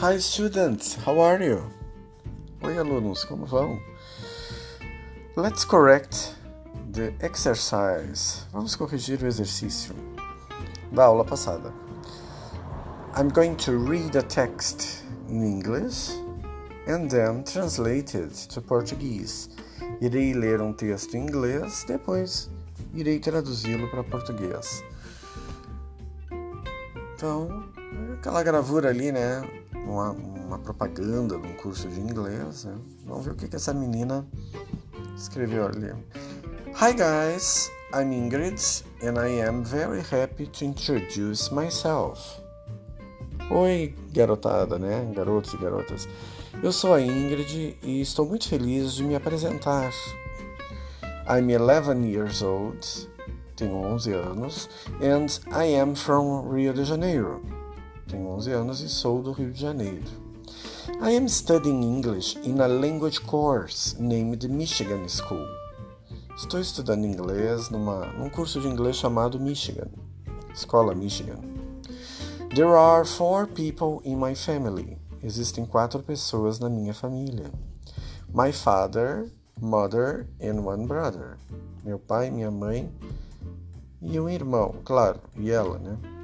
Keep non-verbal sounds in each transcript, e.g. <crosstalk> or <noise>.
Hi students, how are you? Oi alunos, como vão? Let's correct the exercise. Vamos corrigir o exercício da aula passada. I'm going to read a text in English and then translate it to Portuguese. Irei ler um texto em inglês, depois irei traduzi-lo para português. Então, aquela gravura ali, né? Uma, uma propaganda de um curso de inglês. Né? Vamos ver o que, que essa menina escreveu ali. Hi guys, I'm Ingrid and I am very happy to introduce myself. Oi, garotada, né? Garotos e garotas. Eu sou a Ingrid e estou muito feliz de me apresentar. I'm 11 years old, tenho 11 anos, and I am from Rio de Janeiro. Tenho 11 anos e sou do Rio de Janeiro. I am studying English in a language course named Michigan School. Estou estudando inglês numa, num curso de inglês chamado Michigan, Escola Michigan. There are four people in my family. Existem quatro pessoas na minha família. My father, mother and one brother. Meu pai, minha mãe e um irmão, claro, e ela, né?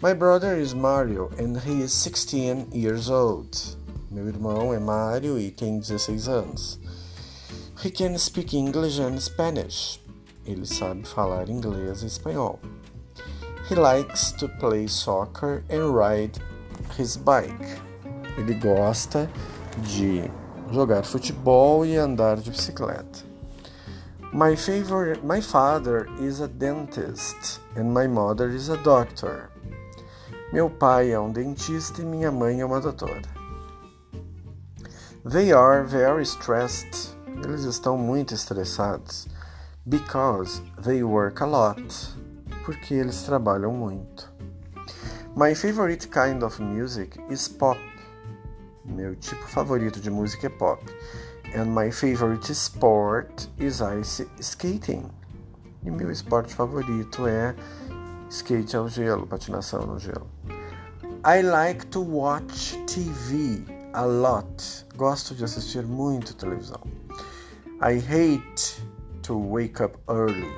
My brother is Mario and he is 16 years old. Meu irmão é Mario e tem 16 anos. He can speak English and Spanish. Ele sabe falar inglês e espanhol. He likes to play soccer and ride his bike. Ele gosta de jogar futebol e andar de bicicleta. My favorite, my father is a dentist and my mother is a doctor. Meu pai é um dentista e minha mãe é uma doutora. They are very stressed. Eles estão muito estressados because they work a lot. Porque eles trabalham muito. My favorite kind of music is pop. Meu tipo favorito de música é pop. And my favorite sport is ice skating. E meu esporte favorito é skate ao gelo, patinação no gelo. I like to watch TV a lot. Gosto de assistir muito televisão. I hate to wake up early.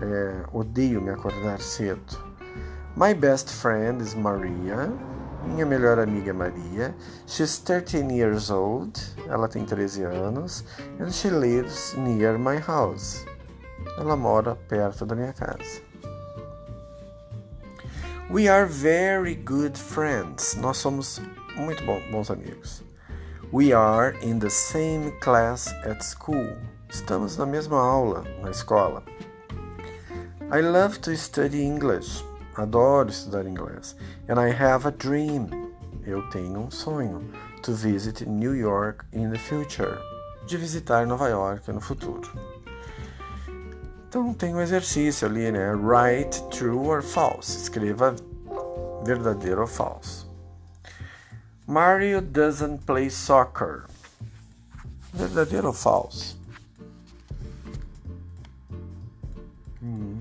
É, odeio me acordar cedo. My best friend is Maria. Minha melhor amiga é Maria. She's 13 years old. Ela tem 13 anos. And she lives near my house. Ela mora perto da minha casa. We are very good friends. Nós somos muito bons amigos. We are in the same class at school. Estamos na mesma aula na escola. I love to study English. Adoro estudar inglês. And I have a dream. Eu tenho um sonho. To visit New York in the future. De visitar Nova York no futuro. Então tem um exercício ali, né? Write true or false. Escreva verdadeiro ou falso. Mario doesn't play soccer. Verdadeiro ou falso? Hum.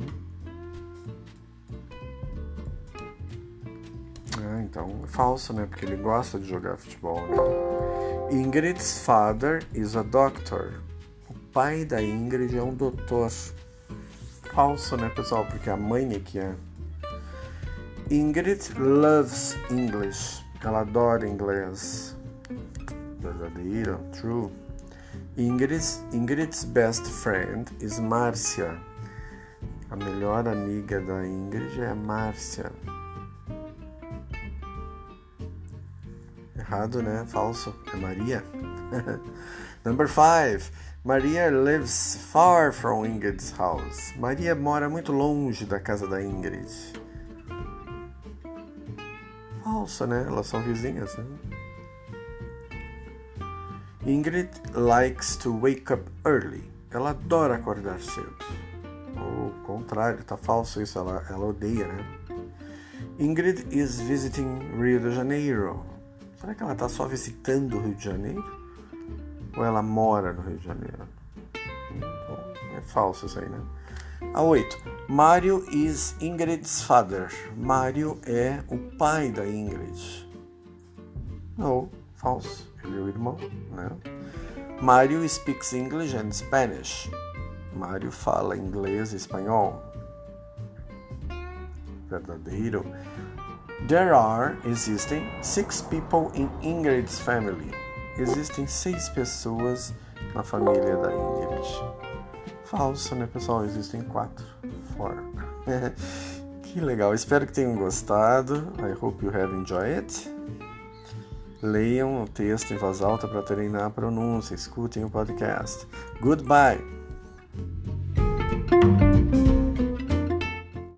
Ah, então é falso, né? Porque ele gosta de jogar futebol. Né? Ingrid's father is a doctor. O pai da Ingrid é um doutor. Falso, né, pessoal? Porque a mãe é que é. Ingrid loves English. Ela adora inglês. Verdadeiro, true. Ingrid's, Ingrid's best friend is Márcia. A melhor amiga da Ingrid é Márcia. Errado, né? Falso. É Maria. <laughs> Number five. Maria lives far from Ingrid's house. Maria mora muito longe da casa da Ingrid. Falso, né? Elas são vizinhas, né? Ingrid likes to wake up early. Ela adora acordar cedo. O contrário, tá falso isso, ela, ela odeia, né? Ingrid is visiting Rio de Janeiro. Será que ela tá só visitando o Rio de Janeiro? Ou ela mora no Rio de Janeiro? É falso isso aí, né? A 8. Mario is Ingrid's father. Mario é o pai da Ingrid. Não, falso. Ele é o irmão, né? Mario speaks English and Spanish. Mario fala inglês e espanhol. Verdadeiro. There are, existem, six people in Ingrid's family. Existem seis pessoas na família da Ingrid. Falso, né, pessoal? Existem quatro. Four. <laughs> que legal. Espero que tenham gostado. I hope you have enjoyed it. Leiam o texto em voz alta para treinar a pronúncia. Escutem o podcast. Goodbye.